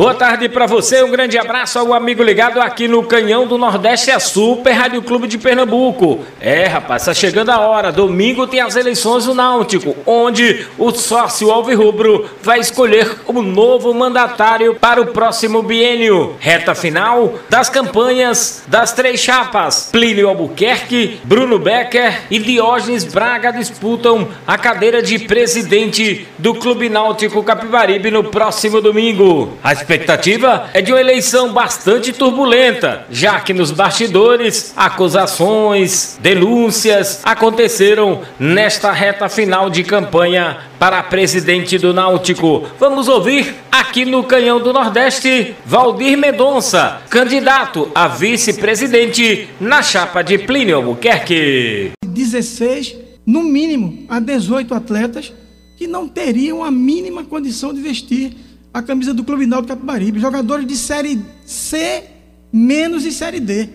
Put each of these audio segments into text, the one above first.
Boa tarde para você, um grande abraço ao amigo ligado aqui no Canhão do Nordeste, a Super Rádio Clube de Pernambuco. É, rapaz, tá chegando a hora. Domingo tem as eleições do Náutico, onde o sócio Alvirrubro vai escolher o novo mandatário para o próximo biênio. Reta final das campanhas das três chapas. Plínio Albuquerque, Bruno Becker e Diógenes Braga disputam a cadeira de presidente do Clube Náutico Capibaribe no próximo domingo. A expectativa é de uma eleição bastante turbulenta, já que nos bastidores acusações, denúncias aconteceram nesta reta final de campanha para presidente do Náutico. Vamos ouvir aqui no Canhão do Nordeste Valdir Mendonça, candidato a vice-presidente na chapa de Plínio Albuquerque. 16, no mínimo, a 18 atletas que não teriam a mínima condição de vestir a camisa do Clube Náutico Capibaribe. Jogadores de Série C menos e Série D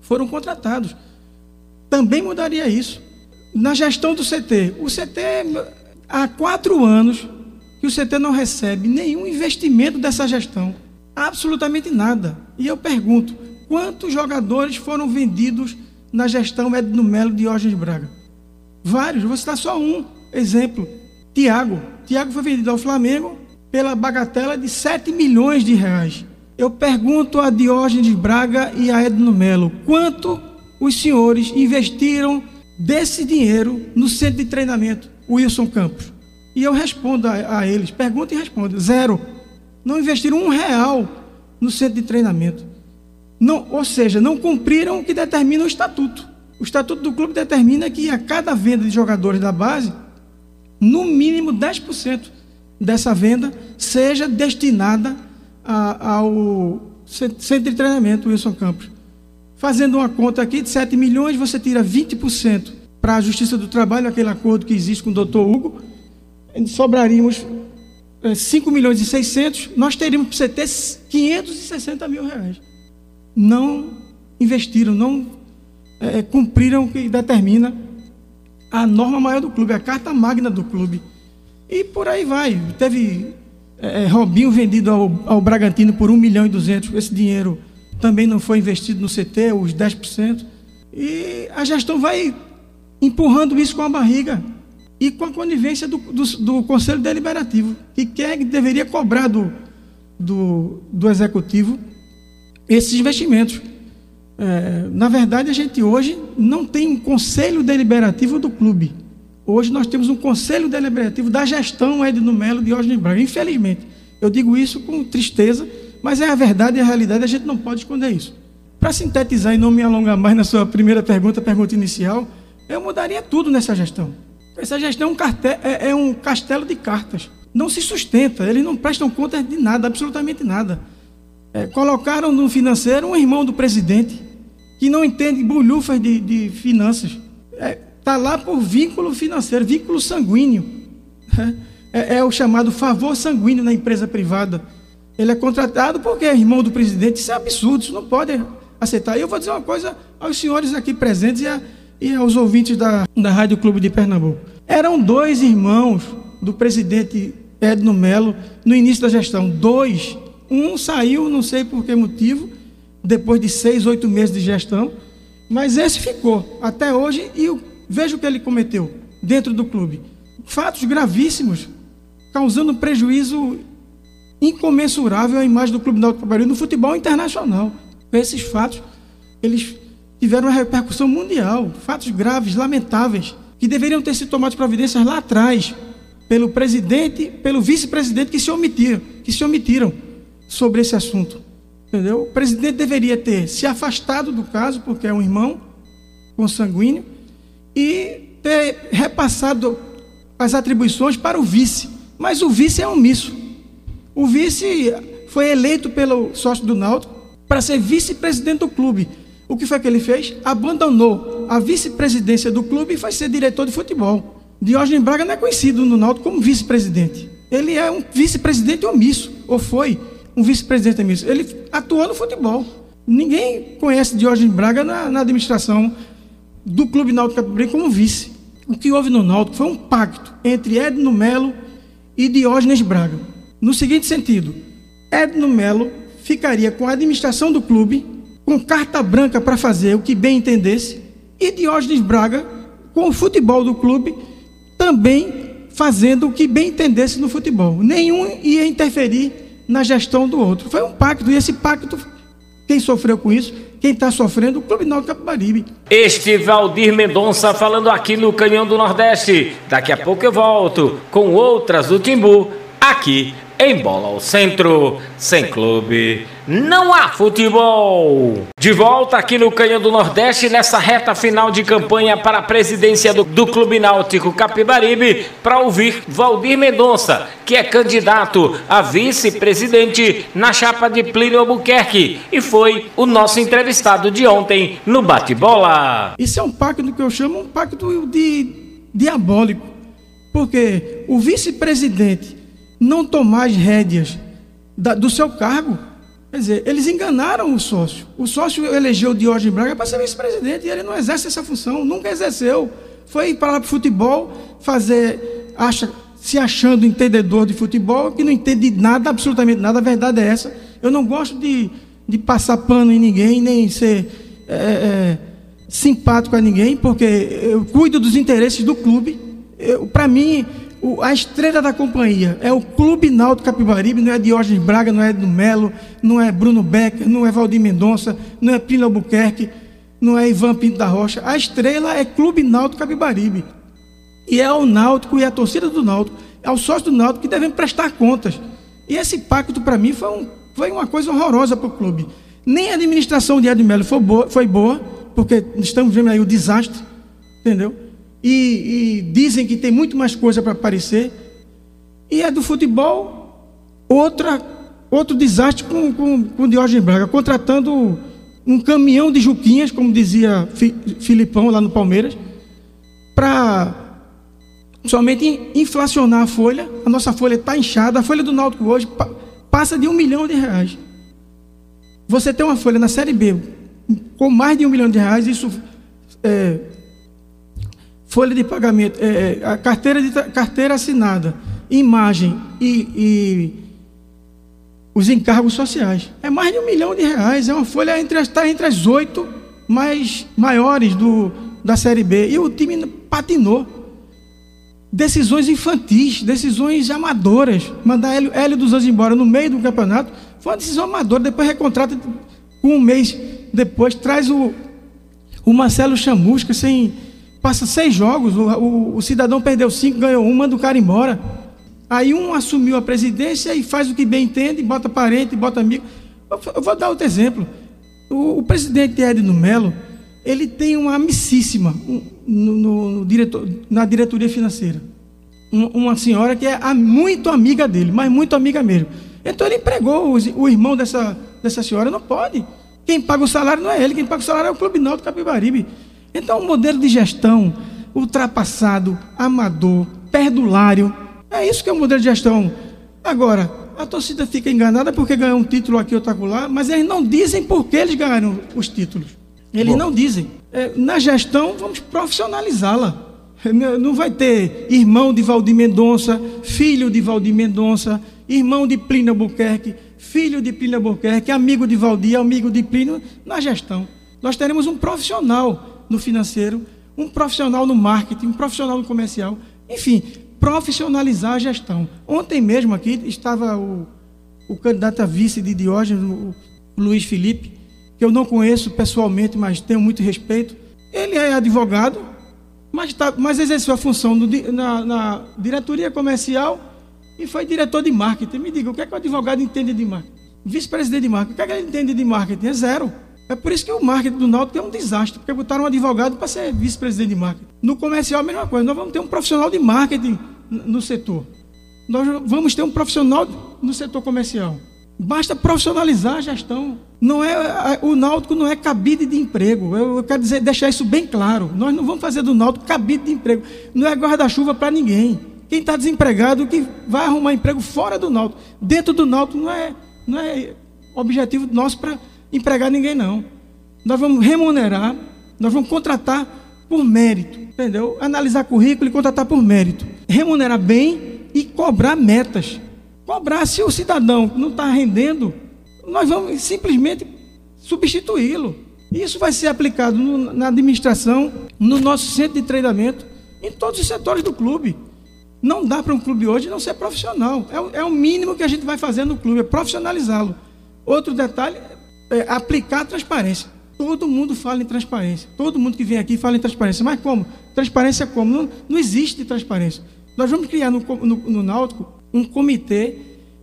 foram contratados. Também mudaria isso. Na gestão do CT, o CT há quatro anos que o CT não recebe nenhum investimento dessa gestão. Absolutamente nada. E eu pergunto, quantos jogadores foram vendidos na gestão Edno Melo de Diógenes Braga? Vários, vou citar só um exemplo. Tiago. Tiago foi vendido ao Flamengo pela bagatela de 7 milhões de reais. Eu pergunto a Diógenes Braga e a Edno Melo, quanto os senhores investiram desse dinheiro no centro de treinamento Wilson Campos? E eu respondo a, a eles, pergunto e respondo, zero. Não investiram um real no centro de treinamento. Não, ou seja, não cumpriram o que determina o estatuto. O estatuto do clube determina que a cada venda de jogadores da base, no mínimo 10% dessa venda seja destinada a, ao centro de treinamento Wilson Campos. Fazendo uma conta aqui de 7 milhões, você tira 20% para a Justiça do Trabalho, aquele acordo que existe com o doutor Hugo, sobraríamos 5 milhões e 600, nós teríamos para você ter 560 mil reais. Não investiram, não é, cumpriram o que determina a norma maior do clube, a carta magna do clube. E por aí vai. Teve é, Robinho vendido ao, ao Bragantino por 1 milhão e 200. Esse dinheiro também não foi investido no CT, os 10%. E a gestão vai empurrando isso com a barriga e com a conivência do, do, do Conselho Deliberativo, que quer que deveria cobrar do, do, do Executivo esses investimentos. É, na verdade, a gente hoje não tem um Conselho Deliberativo do clube. Hoje nós temos um conselho deliberativo da gestão Edno Melo de Osni Braga. Infelizmente, eu digo isso com tristeza, mas é a verdade e a realidade, a gente não pode esconder isso. Para sintetizar e não me alongar mais na sua primeira pergunta, pergunta inicial, eu mudaria tudo nessa gestão. Essa gestão é um, é, é um castelo de cartas. Não se sustenta, eles não prestam conta de nada, absolutamente nada. É, colocaram no financeiro um irmão do presidente, que não entende bolhufas de, de finanças. É, Está lá por vínculo financeiro, vínculo sanguíneo. É, é, o chamado favor sanguíneo na empresa privada. Ele é contratado porque é irmão do presidente. Isso é absurdo, isso não pode aceitar. E eu vou dizer uma coisa aos senhores aqui presentes e, a, e aos ouvintes da, da Rádio Clube de Pernambuco. Eram dois irmãos do presidente Edno Melo no início da gestão. Dois. Um saiu, não sei por que motivo, depois de seis, oito meses de gestão. Mas esse ficou até hoje e o Veja o que ele cometeu dentro do clube. Fatos gravíssimos, causando prejuízo incomensurável à imagem do Clube Náutico Capibaribe no futebol internacional. Esses fatos, eles tiveram uma repercussão mundial, fatos graves, lamentáveis, que deveriam ter sido tomados providências lá atrás pelo presidente, pelo vice-presidente que se omitiram, que se omitiram sobre esse assunto. Entendeu? O presidente deveria ter se afastado do caso porque é um irmão consanguíneo e ter repassado as atribuições para o vice. Mas o vice é omisso. O vice foi eleito pelo sócio do Náutico para ser vice-presidente do clube. O que foi que ele fez? Abandonou a vice-presidência do clube e foi ser diretor de futebol. Diógenes Braga não é conhecido no Náutico como vice-presidente. Ele é um vice-presidente omisso, ou foi um vice-presidente omisso. Ele atuou no futebol. Ninguém conhece Diógenes Braga na, na administração do Clube Náutico Capibaribe como vice. O que houve no Náutico foi um pacto entre Edno Melo e Diógenes Braga. No seguinte sentido, Edno Melo ficaria com a administração do clube, com carta branca para fazer o que bem entendesse, e Diógenes Braga com o futebol do clube, também fazendo o que bem entendesse no futebol. Nenhum ia interferir na gestão do outro. Foi um pacto, e esse pacto, quem sofreu com isso? Quem está sofrendo? O Clube Náutico Capibaribe. Este Valdir Mendonça falando aqui no Canhão do Nordeste. Daqui a pouco eu volto com outras do Timbu, aqui em Bola ao Centro, sem clube, não há futebol. De volta aqui no Canhão do Nordeste, nessa reta final de campanha para a presidência do, do Clube Náutico Capibaribe, para ouvir Valdir Mendonça, que é candidato a vice-presidente na chapa de Plínio Albuquerque e foi o nosso entrevistado de ontem no Bate-Bola. Isso é um pacto que eu chamo um pacto de diabólico, porque o vice-presidente não tomar as rédeas da, do seu cargo. Quer dizer, eles enganaram o sócio. O sócio elegeu Diógenes Braga para ser vice-presidente e ele não exerce essa função, nunca exerceu. Foi para o futebol fazer, acha, se achando entendedor de futebol, que não entende nada, absolutamente nada. A verdade é essa. Eu não gosto de, de passar pano em ninguém, nem ser é, é, simpático a ninguém, porque eu cuido dos interesses do clube. Para mim, o, a estrela da companhia é o Clube Náutico Capibaribe, não é Diógenes Braga, não é Edno Melo, não é Bruno Becker, não é Valdir Mendonça, não é Pino Albuquerque, não é Ivan Pinto da Rocha. A estrela é Clube Náutico Capibaribe. E é o Náutico e a torcida do Náutico, é o sócio do Náutico que devem prestar contas. E esse pacto, para mim, foi, um, foi uma coisa horrorosa para o clube. Nem a administração de Edno Melo foi boa, foi boa, porque estamos vendo aí o desastre, entendeu? E, e dizem que tem muito mais coisa para aparecer. E é do futebol, outra, outro desastre com, com, com Diógenes Braga, contratando um caminhão de juquinhas, como dizia Filipão lá no Palmeiras, para somente inflacionar a folha. A nossa folha está inchada, a folha do Náutico hoje passa de um milhão de reais. Você tem uma folha na Série B com mais de um milhão de reais, isso é, folha de pagamento, é, é, a carteira, de, carteira assinada, imagem e, e, os encargos sociais. É mais de um milhão de reais. É uma folha entre está entre as oito mais maiores do, da Série B. E o time patinou. Decisões infantis, decisões amadoras. Mandar Hélio, Hélio dos Anjos embora no meio do campeonato foi uma decisão amadora. Depois recontrata um mês depois, traz o, o Marcelo Chamusca sem passa seis jogos, o, o, o, cidadão perdeu cinco, ganhou um, manda o cara embora. Aí um assumiu a presidência e faz o que bem entende, bota parente, bota amigo. Eu, vou dar outro exemplo. O, o presidente Edno Melo, ele tem uma amicíssima no, no, no diretor, na diretoria financeira. Um, uma senhora que é muito amiga dele, mas muito amiga mesmo. Então ele empregou o, o irmão dessa, dessa senhora, não pode. Quem paga o salário não é ele, quem paga o salário é o Clube Náutico Capibaribe. Então, o modelo de gestão ultrapassado, amador, perdulário, é isso que é o modelo de gestão. Agora, a torcida fica enganada porque ganhou um título aqui, outro lá, mas eles não dizem por que eles ganharam os títulos. Eles Bom. não dizem. É, na gestão, vamos profissionalizá-la. Não vai ter irmão de Valdir Mendonça, filho de Valdir Mendonça, irmão de Plínio Albuquerque, filho de Plínio Albuquerque, amigo de Valdir, amigo de Plínio, na gestão. Nós teremos um profissional no financeiro, um profissional no marketing, um profissional no comercial, enfim, profissionalizar a gestão. Ontem mesmo aqui estava o, o candidato a vice de Diógenes, o Luiz Felipe, que eu não conheço pessoalmente, mas tenho muito respeito. Ele é advogado, mas, tá, mas exerceu a função no, na, na diretoria comercial e foi diretor de marketing. Me diga, o que é que o advogado entende de marketing? Vice-presidente de marketing, o que é que ele entende de marketing? É zero. É por isso que o marketing do Náutico é um desastre, porque botaram um advogado para ser vice-presidente de marketing. No comercial, a mesma coisa. Nós vamos ter um profissional de marketing no setor. Nós vamos ter um profissional no setor comercial. Basta profissionalizar a gestão. Não é, o Náutico não é cabide de emprego. Eu, quero dizer, deixar isso bem claro. Nós não vamos fazer do Náutico cabide de emprego. Não é guarda-chuva para ninguém. Quem está desempregado que vai arrumar emprego fora do Náutico. Dentro do Náutico não é, não é objetivo nosso para empregar ninguém, não. Nós vamos remunerar, nós vamos contratar por mérito, entendeu? Analisar currículo e contratar por mérito. Remunerar bem e cobrar metas. Cobrar se o cidadão não está rendendo, nós vamos simplesmente substituí-lo. Isso vai ser aplicado no, na administração, no nosso centro de treinamento, em todos os setores do clube. Não dá para um clube hoje não ser profissional. É, é o mínimo que a gente vai fazer no clube, é profissionalizá-lo. Outro detalhe é aplicar a transparência. Todo mundo fala em transparência. Todo mundo que vem aqui fala em transparência. Mas como? Transparência como? Não, não existe transparência. Nós vamos criar no, no, no Náutico um comitê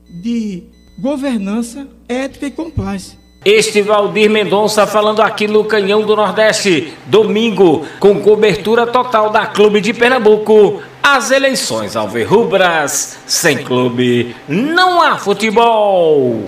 de governança, ética e compliance. Este Valdir Mendonça falando aqui no Canhão do Nordeste, domingo, com cobertura total da Clube de Pernambuco. As eleições alverrubras, sem clube, não há futebol.